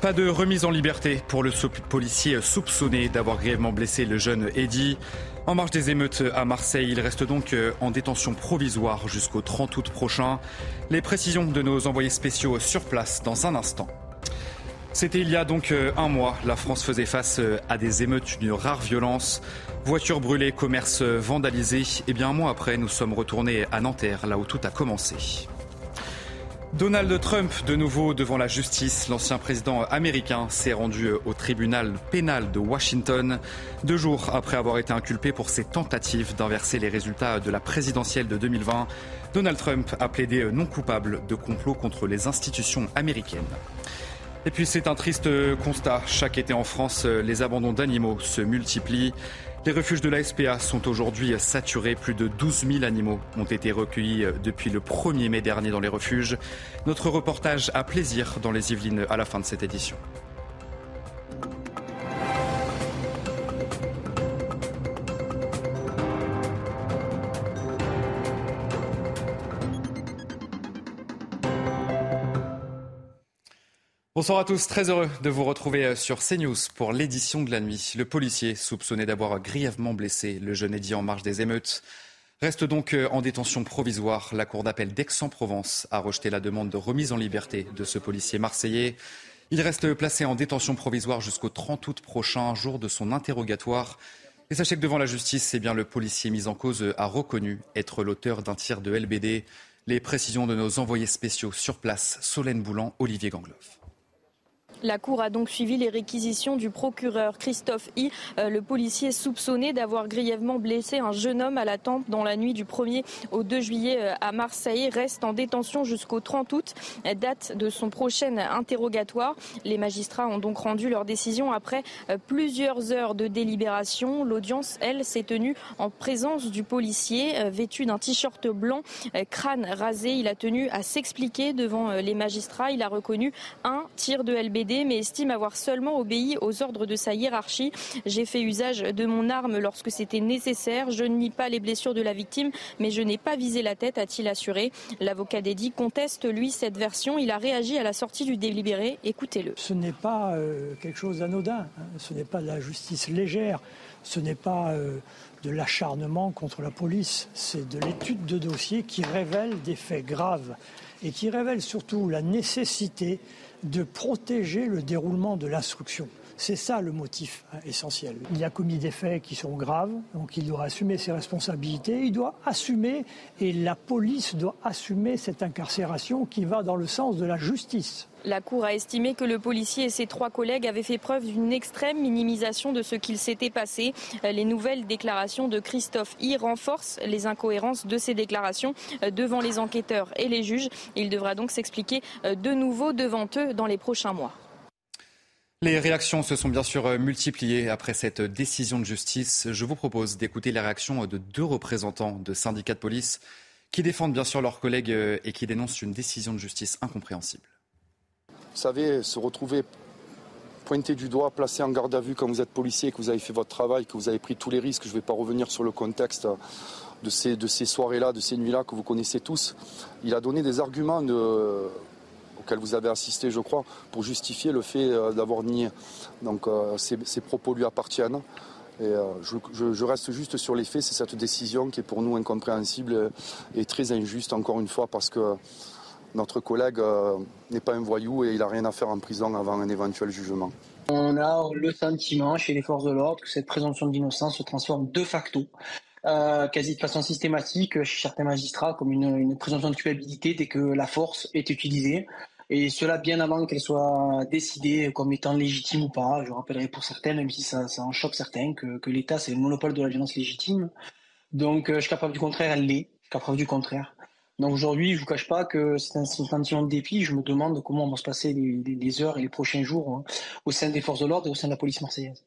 Pas de remise en liberté pour le policier soupçonné d'avoir grièvement blessé le jeune Eddy. En marge des émeutes à Marseille, il reste donc euh, en détention provisoire jusqu'au 30 août prochain. Les précisions de nos envoyés spéciaux sur place dans un instant. C'était il y a donc euh, un mois. La France faisait face euh, à des émeutes d'une rare violence. Voitures brûlées, commerces vandalisés. Et bien un mois après, nous sommes retournés à Nanterre, là où tout a commencé. Donald Trump, de nouveau devant la justice, l'ancien président américain s'est rendu au tribunal pénal de Washington, deux jours après avoir été inculpé pour ses tentatives d'inverser les résultats de la présidentielle de 2020. Donald Trump a plaidé non coupable de complot contre les institutions américaines. Et puis c'est un triste constat. Chaque été en France, les abandons d'animaux se multiplient. Les refuges de la SPA sont aujourd'hui saturés. Plus de 12 000 animaux ont été recueillis depuis le 1er mai dernier dans les refuges. Notre reportage a plaisir dans les Yvelines à la fin de cette édition. Bonsoir à tous, très heureux de vous retrouver euh, sur CNews pour l'édition de la nuit. Le policier soupçonné d'avoir grièvement blessé le jeune Eddy en marge des émeutes reste donc euh, en détention provisoire. La cour d'appel d'Aix-en-Provence a rejeté la demande de remise en liberté de ce policier marseillais. Il reste placé en détention provisoire jusqu'au 30 août prochain, jour de son interrogatoire. Et sachez que devant la justice, eh bien, le policier mis en cause a reconnu être l'auteur d'un tir de LBD. Les précisions de nos envoyés spéciaux sur place, Solène Boulan, Olivier Gangloff. La Cour a donc suivi les réquisitions du procureur Christophe I, euh, le policier soupçonné d'avoir grièvement blessé un jeune homme à la tempe dans la nuit du 1er au 2 juillet euh, à Marseille. Reste en détention jusqu'au 30 août, date de son prochain interrogatoire. Les magistrats ont donc rendu leur décision après euh, plusieurs heures de délibération. L'audience, elle, s'est tenue en présence du policier, vêtu d'un t-shirt blanc, crâne rasé. Il a tenu à s'expliquer devant les magistrats. Il a reconnu un tir de LBD mais estime avoir seulement obéi aux ordres de sa hiérarchie. J'ai fait usage de mon arme lorsque c'était nécessaire. Je ne nie pas les blessures de la victime, mais je n'ai pas visé la tête, a-t-il assuré. L'avocat d'Eddy conteste, lui, cette version. Il a réagi à la sortie du délibéré. Écoutez-le. Ce n'est pas euh, quelque chose d'anodin. Hein. Ce n'est pas de la justice légère. Ce n'est pas euh, de l'acharnement contre la police. C'est de l'étude de dossier qui révèle des faits graves et qui révèle surtout la nécessité de protéger le déroulement de l'instruction. C'est ça le motif hein, essentiel. Il a commis des faits qui sont graves, donc il doit assumer ses responsabilités, il doit assumer, et la police doit assumer cette incarcération qui va dans le sens de la justice. La Cour a estimé que le policier et ses trois collègues avaient fait preuve d'une extrême minimisation de ce qu'il s'était passé. Les nouvelles déclarations de Christophe I renforcent les incohérences de ces déclarations devant les enquêteurs et les juges. Il devra donc s'expliquer de nouveau devant eux dans les prochains mois. Les réactions se sont bien sûr euh, multipliées après cette décision de justice. Je vous propose d'écouter les réactions de deux représentants de syndicats de police qui défendent bien sûr leurs collègues euh, et qui dénoncent une décision de justice incompréhensible. Vous savez, se retrouver pointé du doigt, placé en garde à vue quand vous êtes policier, que vous avez fait votre travail, que vous avez pris tous les risques, je ne vais pas revenir sur le contexte de ces, soirées-là, de ces nuits-là que vous connaissez tous. Il a donné des arguments de, auquel vous avez assisté, je crois, pour justifier le fait euh, d'avoir nié. Donc euh, ces, propos lui appartiennent. Et euh, je, reste juste sur les faits, c'est cette décision qui est pour nous incompréhensible et, très injuste, encore une fois, parce que notre collègue n'est pas un voyou et il n'a rien à faire en prison avant un éventuel jugement. On a le sentiment chez les forces de l'ordre que cette présomption d'innocence se transforme de facto quasi de façon systématique chez certains magistrats comme une, présomption de culpabilité dès que la force est utilisée et cela bien avant qu'elle soit décidée comme étant légitime ou pas. Je rappellerai pour certaines, même si ça, en choque certains, que, l'État c'est le monopole de la violence légitime. Donc euh, jusqu'à preuve du contraire, elle l'est. Jusqu'à preuve du contraire. Donc aujourd'hui, je vous cache pas que c'est un sentiment de dépit. Je me demande comment vont se passer les, heures et les prochains jours hein, au sein des forces de l'ordre et au sein de la police marseillaise.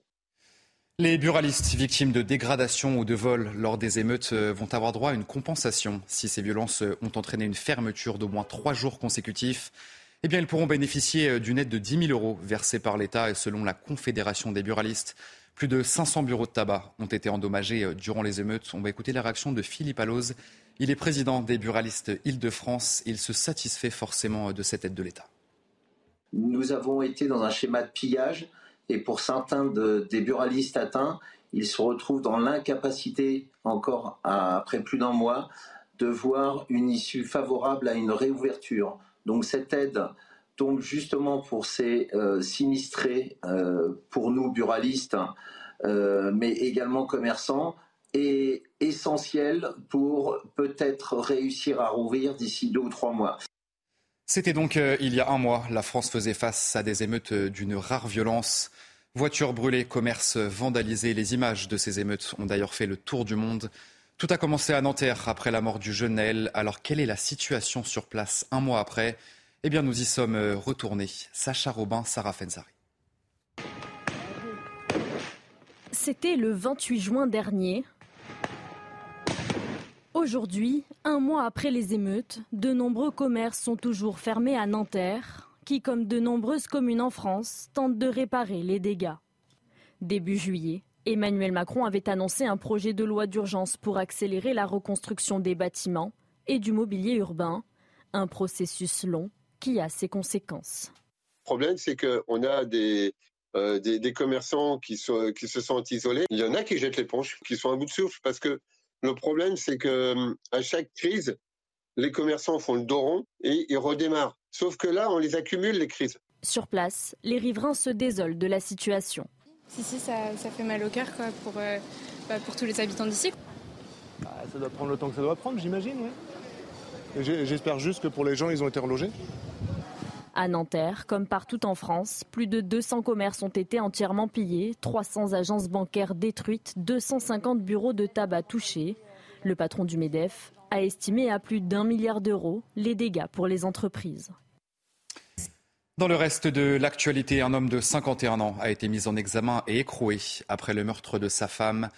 Les buralistes victimes de dégradation ou de vol lors des émeutes euh, vont avoir droit à une compensation si ces violences euh, ont entraîné une fermeture d'au moins trois jours consécutifs. Eh bien, ils pourront bénéficier euh, d'une aide de 10 000 euros versée par l'État et selon la Confédération des buralistes. Plus de 500 bureaux de tabac ont été endommagés durant les émeutes. On va écouter la réaction de Philippe Alloz. Il est président des buralistes Île-de-France. Il se satisfait forcément de cette aide de l'État. Nous avons été dans un schéma de pillage et pour certains des buralistes atteints, ils se retrouvent dans l'incapacité, encore après plus d'un mois, de voir une issue favorable à une réouverture. Donc cette aide tombe justement pour ces euh, sinistrés, euh, pour nous buralistes, euh, mais également commerçants, est essentiel pour peut-être réussir à rouvrir d'ici deux ou trois mois. C'était donc euh, il y a un mois. La France faisait face à des émeutes d'une rare violence. Voitures brûlées, commerces vandalisés. Les images de ces émeutes ont d'ailleurs fait le tour du monde. Tout a commencé à Nanterre après la mort du jeune Naël. Alors quelle est la situation sur place un mois après? Eh bien nous y sommes euh, retournés. Sacha Robin, Sarah Fenzari. C'était le 28 juin dernier. Aujourd'hui, un mois après les émeutes, de nombreux commerces sont toujours fermés à Nanterre, qui, comme de nombreuses communes en France, tentent de réparer les dégâts. Début juillet, Emmanuel Macron avait annoncé un projet de loi d'urgence pour accélérer la reconstruction des bâtiments et du mobilier urbain, un processus long qui a ses conséquences. Le problème, c'est qu'on a des, euh, des, commerçants qui, qui se sont isolés. Il y en a qui jettent l'éponge, qui sont à bout de souffle parce que le problème, c'est que hum, à chaque crise, les commerçants font le dos rond et ils redémarrent. Sauf que là, on les accumule, les crises. Sur place, les riverains se désolent de la situation. Si, si, ça, fait mal au cœur pour, euh, bah, pour tous les habitants d'ici. Bah, ça doit prendre le temps que ça doit prendre, j'imagine. J'espère juste que pour les gens, ils ont été relogés. À Nanterre, comme partout en France, plus de 200 commerces ont été entièrement pillés, 300 agences bancaires détruites, 250 bureaux de tabac touchés. Le patron du MEDEF a estimé à plus d'un milliard d'euros les dégâts pour les entreprises. Dans le reste de l'actualité, un homme de 51 ans a été mis en examen et écroué après le meurtre de sa femme.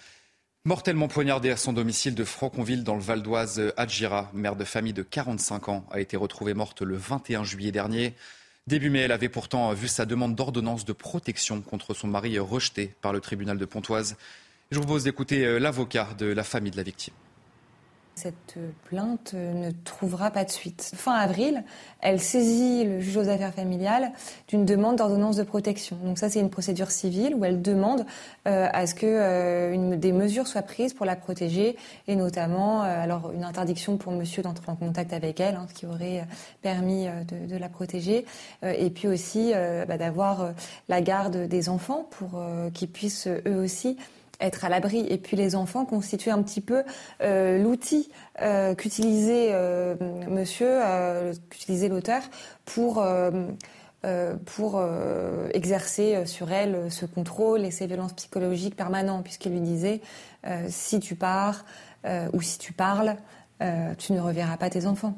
Mortellement poignardée à son domicile de Franconville dans le Val d'Oise, Adjira, mère de famille de 45 ans, a été retrouvée morte le 21 juillet dernier. Début mai, elle avait pourtant vu sa demande d'ordonnance de protection contre son mari rejetée par le tribunal de Pontoise. Je vous propose d'écouter euh, l'avocat de la famille de la victime. Cette plainte ne trouvera pas de suite. Fin avril, elle saisit le juge aux affaires familiales d'une demande d'ordonnance de protection. Donc ça, c'est une procédure civile où elle demande euh, à ce que euh, une, des mesures soient prises pour la protéger et notamment euh, alors une interdiction pour monsieur d'entrer en contact avec elle, hein, ce qui aurait permis de, de, la protéger, et puis aussi bah, d'avoir la garde des enfants pour qu'ils puissent eux aussi être à l'abri. Et puis les enfants constituent un petit peu euh, l'outil euh, qu'utilisait euh, monsieur, qu'utilisait l'auteur pour, pour exercer sur elle ce contrôle et ces violences psychologiques permanentes, puisqu'il lui disait si tu pars ou si tu parles, tu ne reverras pas tes enfants.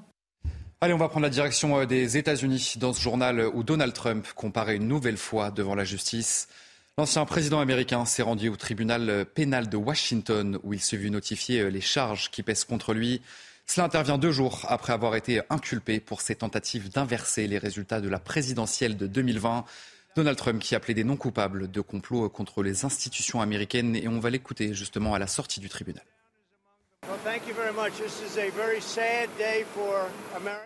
Allez, on va prendre la direction des États-Unis dans ce journal où Donald Trump comparait une nouvelle fois devant la justice. L'ancien président américain s'est rendu au tribunal pénal de Washington où il se vit notifier les charges qui pèsent contre lui. Cela intervient deux jours après avoir été inculpé pour ses tentatives d'inverser les résultats de la présidentielle de 2020. Donald Trump qui appelait des non coupables de complot contre les institutions américaines et on va l'écouter justement à la sortie du tribunal.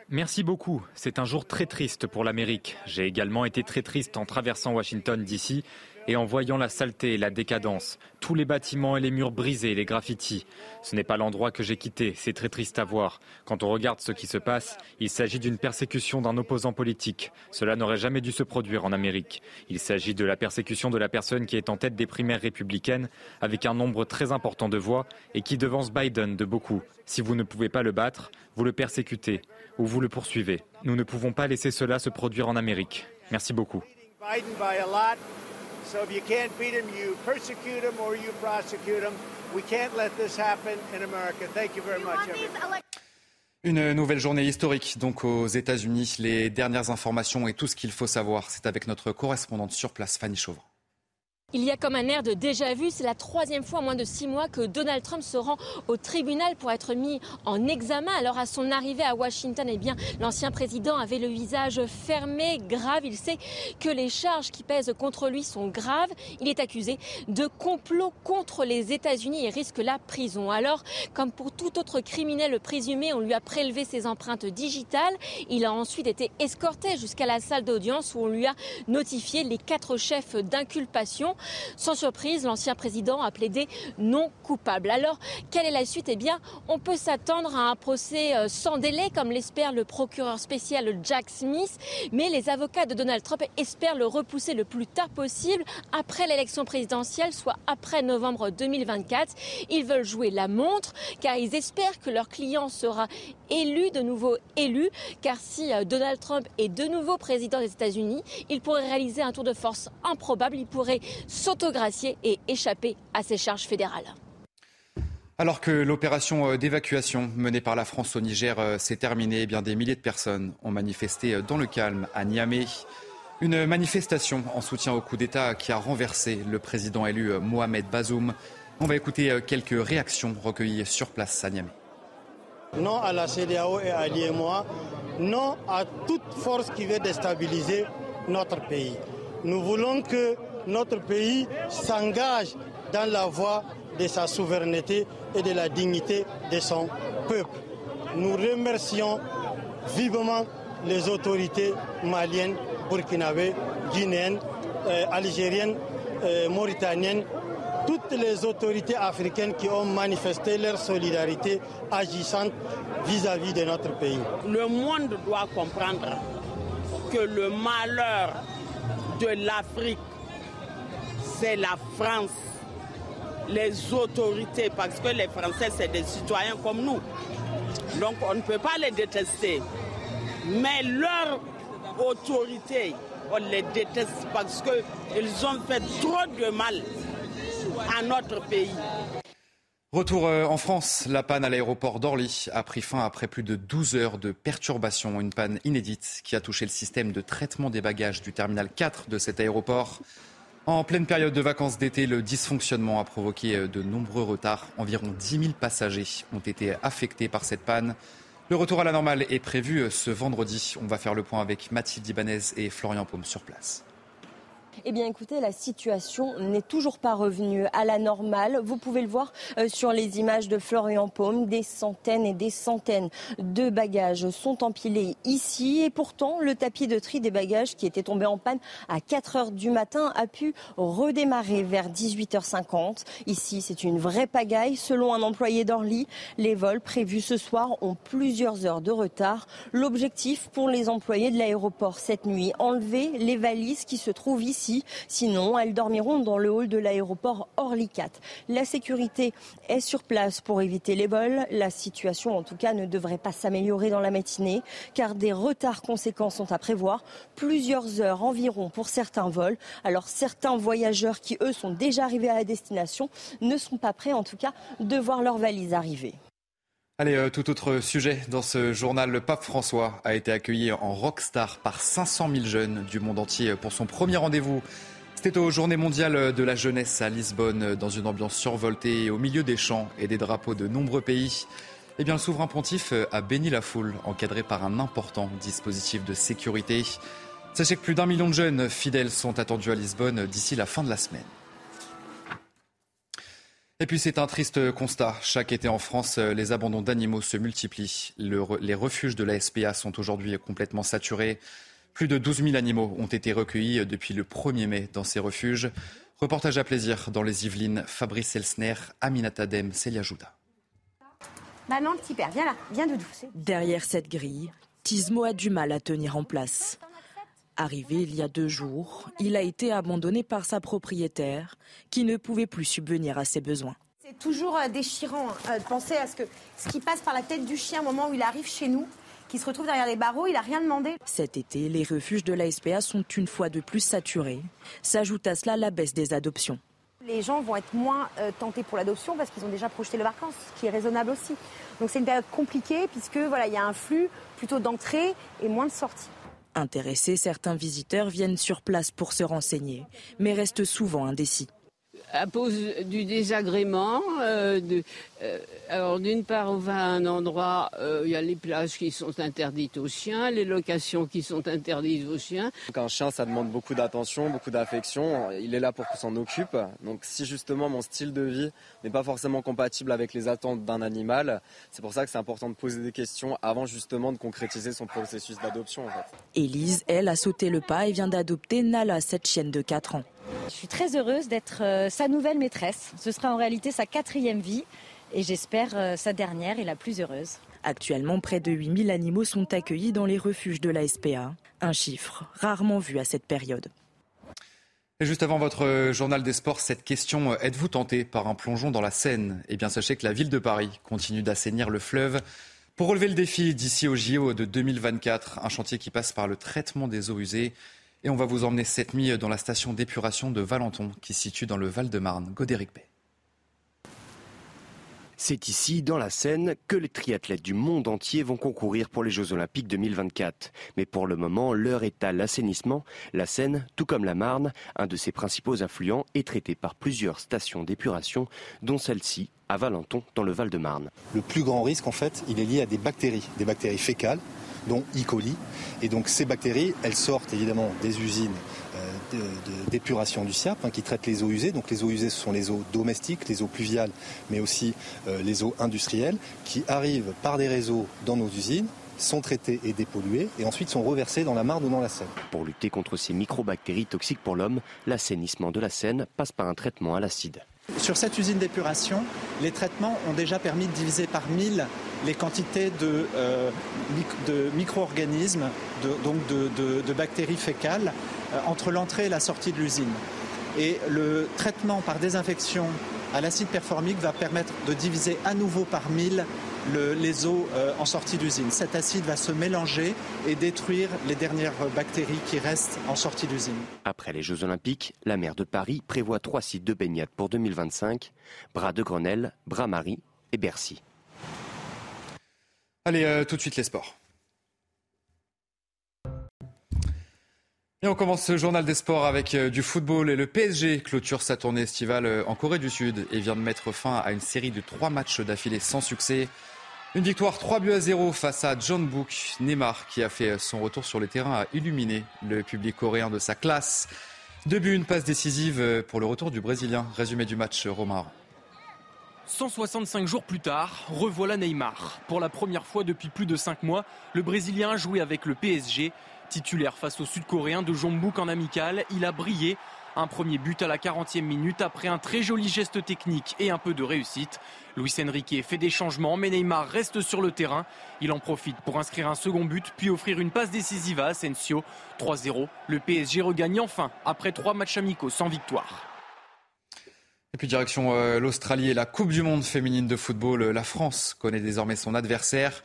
Merci beaucoup. C'est un jour très triste pour l'Amérique. J'ai également été très triste en traversant Washington d'ici et en voyant la saleté et la décadence, tous les bâtiments et les murs brisés, les graffitis. Ce n'est pas l'endroit que j'ai quitté, c'est très triste à voir. Quand on regarde ce qui se passe, il s'agit d'une persécution d'un opposant politique. Cela n'aurait jamais dû se produire en Amérique. Il s'agit de la persécution de la personne qui est en tête des primaires républicaines, avec un nombre très important de voix, et qui devance Biden de beaucoup. Si vous ne pouvez pas le battre, vous le persécutez, ou vous le poursuivez. Nous ne pouvons pas laisser cela se produire en Amérique. Merci beaucoup. So if you can't beat him, you persecute him or you prosecute him. We can't let this happen in America. Thank you very much. Une nouvelle journée historique donc aux États-Unis. Les dernières informations et tout ce qu'il faut savoir, c'est avec notre correspondante sur place, Fanny Chauvin. Il y a comme un air de déjà-vu. C'est la troisième fois en moins de six mois que Donald Trump se rend au tribunal pour être mis en examen. Alors à son arrivée à Washington, eh bien, l'ancien président avait le visage fermé, grave. Il sait que les charges qui pèsent contre lui sont graves. Il est accusé de complot contre les États-Unis et risque la prison. Alors, comme pour tout autre criminel présumé, on lui a prélevé ses empreintes digitales. Il a ensuite été escorté jusqu'à la salle d'audience où on lui a notifié les quatre chefs d'inculpation. Sans surprise, l'ancien président a plaidé non coupable. Alors, quelle est la suite? Eh bien, on peut s'attendre à un procès euh, sans délai, comme l'espère le procureur spécial Jack Smith, mais les avocats de Donald Trump espèrent le repousser le plus tard possible, après l'élection présidentielle, soit après novembre 2024. Ils veulent jouer la montre, car ils espèrent que leur client sera élu, de nouveau élu, car si euh, Donald Trump est de nouveau président des États-Unis, il pourrait réaliser un tour de force improbable, il pourrait s'autogracier et échapper à ses charges fédérales. Alors que l'opération euh, d'évacuation menée par la France au Niger euh, s'est terminée, eh bien des milliers de personnes ont manifesté dans le calme à Niamey. Une manifestation en soutien au coup d'État qui a renversé le président élu Mohamed Bazoum. On va écouter quelques réactions recueillies sur place à Niamey non à la CDAO et à l'IMOA, non à toute force qui veut déstabiliser notre pays. Nous voulons que notre pays s'engage dans la voie de sa souveraineté et de la dignité de son peuple. Nous remercions vivement les autorités maliennes, burkinabées, guinéennes, euh, algériennes, euh, mauritaniennes toutes les autorités africaines qui ont manifesté leur solidarité agissante vis-à-vis de notre pays. Le monde doit comprendre que le malheur de l'Afrique, c'est la France, les autorités, parce que les Français, c'est des citoyens comme nous. Donc on ne peut pas les détester. Mais leur autorité, on les déteste parce qu'ils ont fait trop de mal à notre pays. Retour euh, en France, la panne à l'aéroport d'Orly a pris fin après plus de 12 heures de perturbation. Une panne inédite qui a touché le système de traitement des bagages du terminal 4 de cet aéroport. En pleine période de vacances d'été, le dysfonctionnement a provoqué euh, de nombreux retards. Environ 10 000 passagers ont été affectés par cette panne. Le retour à la normale est prévu euh, ce vendredi. On va faire le point avec Mathilde Ibanez et Florian Paume sur place. Eh bien, écoutez, la situation n'est toujours pas revenue à la normale. Vous pouvez le voir euh, sur les images de Florian Paume. Des centaines et des centaines de bagages sont empilés ici. Et pourtant, le tapis de tri des bagages qui était tombé en panne à 4 heures du matin a pu redémarrer vers 18h50. Ici, c'est une vraie pagaille. Selon un employé d'Orly, les vols prévus ce soir ont plusieurs heures de retard. L'objectif pour les employés de l'aéroport cette nuit, enlever les valises qui se trouvent ici Sinon, elles dormiront dans le hall de l'aéroport Orly 4. La sécurité est sur place pour éviter les vols. La situation, en tout cas, ne devrait pas s'améliorer dans la matinée, car des retards conséquents sont à prévoir. Plusieurs heures environ pour certains vols. Alors, certains voyageurs qui, eux, sont déjà arrivés à la destination ne sont pas prêts, en tout cas, de voir leurs valises arriver. Allez, euh, tout autre sujet dans ce journal. Le pape François a été accueilli en rockstar par 500 000 jeunes du monde entier pour son premier rendez-vous. C'était aux Journées mondiales de la jeunesse à Lisbonne, dans une ambiance survoltée, au milieu des chants et des drapeaux de nombreux pays. Eh bien, le souverain pontife a béni la foule, encadré par un important dispositif de sécurité. Sachez que plus d'un million de jeunes fidèles sont attendus à Lisbonne d'ici la fin de la semaine. Et puis c'est un triste constat. Chaque été en France, les abandons d'animaux se multiplient. les refuges de la SPA sont aujourd'hui complètement saturés. Plus de 12 000 animaux ont été recueillis depuis le 1er mai dans ces refuges. Reportage à plaisir dans les Yvelines, Fabrice Elsner, Aminata Dem, Célia Jouda. Maman, petit père, viens là, viens doudou. Derrière cette grille, Tismo a du mal à tenir en place. Arrivé il y a deux jours, il a été abandonné par sa propriétaire qui ne pouvait plus subvenir à ses besoins. C'est toujours euh, déchirant euh, de penser à ce, que, ce qui passe par la tête du chien au moment où il arrive chez nous, qui se retrouve derrière les barreaux, il n'a rien demandé. Cet été, les refuges de la SPA sont une fois de plus saturés. S'ajoute à cela la baisse des adoptions. Les gens vont être moins euh, tentés pour l'adoption parce qu'ils ont déjà projeté le vacances, ce qui est raisonnable aussi. Donc c'est une période compliquée puisque voilà, il y a un flux plutôt d'entrée et moins de sortie. Intéressés, certains visiteurs viennent sur place pour se renseigner, mais restent souvent indécis à cause du désagrément. Euh, euh, alors d'une part, on va à un endroit, euh, il y a les plages qui sont interdites aux chiens, les locations qui sont interdites aux chiens. un chien, ça demande beaucoup d'attention, beaucoup d'affection. Il est là pour qu'on s'en occupe. Donc si justement mon style de vie n'est pas forcément compatible avec les attentes d'un animal, c'est pour ça que c'est important de poser des questions avant justement de concrétiser son processus d'adoption. En Élise, elle, a sauté le pas et vient d'adopter Nala, cette chienne de 4 ans. Je suis très heureuse d'être euh, sa nouvelle maîtresse. Ce sera en réalité sa quatrième vie et j'espère euh, sa dernière et la plus heureuse. Actuellement, près de 8000 animaux sont accueillis dans les refuges de la SPA. Un chiffre rarement vu à cette période. Et juste avant votre euh, journal des sports, cette question, êtes-vous tenté par un plongeon dans la Seine? Eh bien, sachez que la ville de Paris continue d'assainir le fleuve pour relever le défi d'ici au JO de 2024, un chantier qui passe par le traitement des eaux usées. Et on va vous emmener cette nuit dans la station d'épuration de Valenton, qui se situe dans le Val-de-Marne. Godéric Bay. C'est ici, dans la Seine, que les triathlètes du monde entier vont concourir pour les Jeux Olympiques 2024. Mais pour le moment, l'heure est à l'assainissement. La Seine, tout comme la Marne, un de ses principaux affluents, est traité par plusieurs stations d'épuration, dont celle-ci à Valenton, dans le Val-de-Marne. Le plus grand risque, en fait, il est lié à des bactéries, des bactéries fécales dont E. coli. Et donc ces bactéries, elles sortent évidemment des usines euh, d'épuration du SIAP hein, qui traitent les eaux usées. Donc les eaux usées, ce sont les eaux domestiques, les eaux pluviales, mais aussi euh, les eaux industrielles qui arrivent par des réseaux dans nos usines sont traitées et dépolluées et ensuite sont reversées dans la Marne ou dans la Seine. Pour lutter contre ces microbactéries toxiques pour l'homme, l'assainissement de la Seine passe par un traitement à l'acide. Sur cette usine d'épuration, les traitements ont déjà permis de diviser par 1000 les quantités de, euh, micro-organismes, donc de, bactéries fécales, euh, entre l'entrée et la sortie de l'usine. Et le traitement par désinfection à l'acide performique va permettre de diviser à nouveau par 1000 les eaux euh, en sortie d'usine. Cet acide va se mélanger et détruire les dernières bactéries qui restent en sortie d'usine. Après les Jeux Olympiques, la maire de Paris prévoit trois sites de baignade pour 2025 Bras de Grenelle, Bras-Marie et Bercy. Allez, euh, tout de suite les sports. Et on commence ce journal des sports avec euh, du football et le PSG clôture sa tournée estivale en Corée du Sud et vient de mettre fin à une série de trois matchs d'affilée sans succès. Une victoire 3 buts à 0 face à John Book. Neymar, qui a fait son retour sur le terrain, a illuminé le public coréen de sa classe. Deux buts, une passe décisive pour le retour du Brésilien. Résumé du match, Romar. 165 jours plus tard, revoilà Neymar. Pour la première fois depuis plus de 5 mois, le Brésilien a joué avec le PSG. Titulaire face au Sud-Coréen de Book en amical, il a brillé un premier but à la 40e minute après un très joli geste technique et un peu de réussite. Luis Enrique fait des changements, mais Neymar reste sur le terrain. Il en profite pour inscrire un second but, puis offrir une passe décisive à Asensio. 3-0. Le PSG regagne enfin après trois matchs amicaux sans victoire. Puis direction euh, l'Australie et la Coupe du Monde féminine de football. La France connaît désormais son adversaire.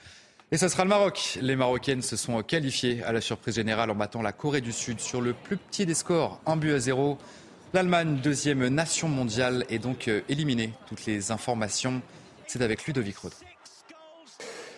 Et ce sera le Maroc. Les Marocaines se sont qualifiées à la surprise générale en battant la Corée du Sud sur le plus petit des scores, un but à zéro. L'Allemagne, deuxième nation mondiale, est donc euh, éliminée. Toutes les informations, c'est avec Ludovic Roth.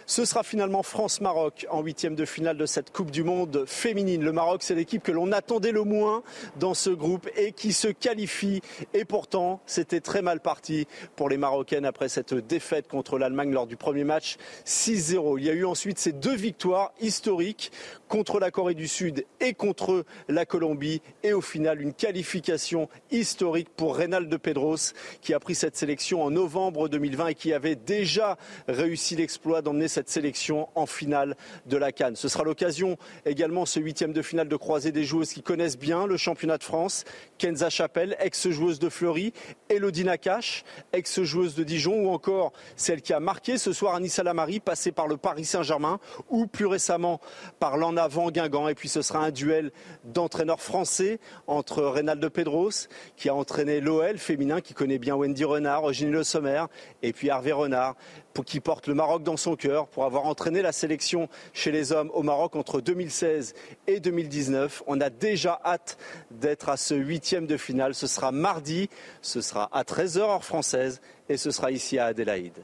Ce sera finalement France-Maroc en huitième de finale de cette Coupe du Monde féminine. Le Maroc, c'est l'équipe que l'on attendait le moins dans ce groupe et qui se qualifie. Et pourtant, c'était très mal parti pour les Marocaines après cette défaite contre l'Allemagne lors du premier match 6-0. Il y a eu ensuite ces deux victoires historiques contre la Corée du Sud et contre la Colombie. Et au final, une qualification historique pour Reynald Pedros qui a pris cette sélection en novembre 2020 et qui avait déjà réussi l'exploit d'emmener cette sélection en finale de la Cannes. Ce sera l'occasion également, ce huitième de finale, de croiser des joueuses qui connaissent bien le championnat de France. Kenza Chapelle, ex-joueuse de Fleury, Elodie Nakache, ex-joueuse de Dijon, ou encore celle qui a marqué ce soir Anissa Lamari, passée par le Paris Saint-Germain, ou plus récemment par l'en avant Guingamp. Et puis ce sera un duel d'entraîneurs français entre Reynald Pedros, qui a entraîné l'OL féminin, qui connaît bien Wendy Renard, Eugénie Le Sommer, et puis Hervé Renard pour qui porte le Maroc dans son cœur, pour avoir entraîné la sélection chez les hommes au Maroc entre 2016 et 2019. On a déjà hâte d'être à ce huitième de finale. Ce sera mardi, ce sera à 13h heure française et ce sera ici à Adélaïde.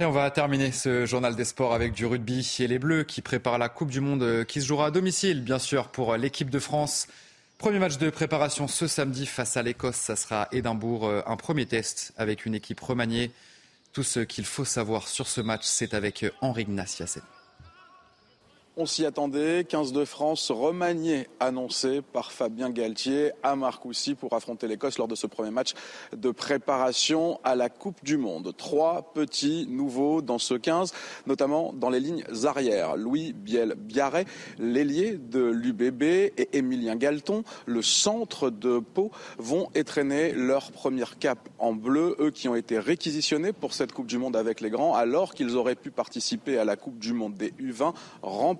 On va terminer ce journal des sports avec du rugby et les Bleus qui préparent la Coupe du Monde qui se jouera à domicile, bien sûr, pour l'équipe de France. Premier match de préparation ce samedi face à l'Écosse. Ça sera à Édimbourg. Un premier test avec une équipe remaniée. Tout ce qu'il faut savoir sur ce match, c'est avec Henri Ignaciasen. On s'y attendait. 15 de France remanié, annoncé par Fabien Galtier à Marcoussis pour affronter l'Écosse lors de ce premier match de préparation à la Coupe du Monde. Trois petits nouveaux dans ce 15, notamment dans les lignes arrières. Louis Biel-Biarret, l'ailier de l'UBB et Émilien Galton, le centre de Pau, vont étraîner leur première cape en bleu, eux qui ont été réquisitionnés pour cette Coupe du Monde avec les grands, alors qu'ils auraient pu participer à la Coupe du Monde des U20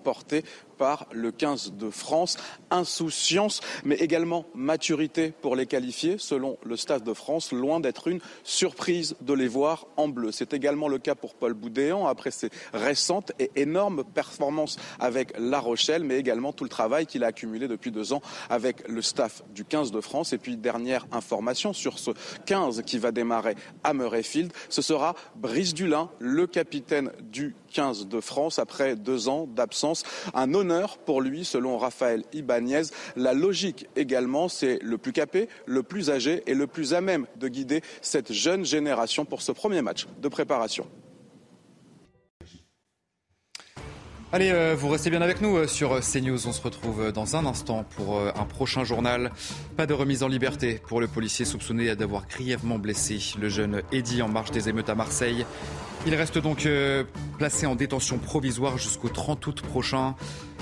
porté par le 15 de France. Insouciance, mais également maturité pour les qualifier, selon le Stade de France, loin d'être une surprise de les voir en bleu. C'est également le cas pour Paul Boudéan, après ses récentes et énormes performances avec La Rochelle, mais également tout le travail qu'il a accumulé depuis deux ans avec le staff du 15 de France. Et puis, dernière information sur ce 15 qui va démarrer à Murrayfield, ce sera Brice Dulin, le capitaine du 15 de France, après deux ans d'absence. Pour lui, selon Raphaël Ibanez. La logique également, c'est le plus capé, le plus âgé et le plus à même de guider cette jeune génération pour ce premier match de préparation. Allez, euh, vous restez bien avec nous euh, sur CNews. On se retrouve euh, dans un instant pour un prochain journal. Pas de remise en liberté pour le policier soupçonné d'avoir grièvement blessé le jeune Eddy en marge des émeutes à Marseille. Il reste donc euh, placé en détention provisoire jusqu'au 30 août prochain.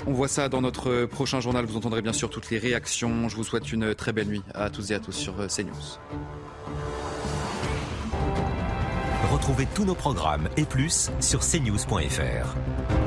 On voit ça dans notre prochain journal. Vous entendrez bien sûr toutes les réactions. Je vous souhaite une très belle nuit à tous et à tous sur euh, CNews. Retrouvez tous nos programmes et plus sur cnews.fr.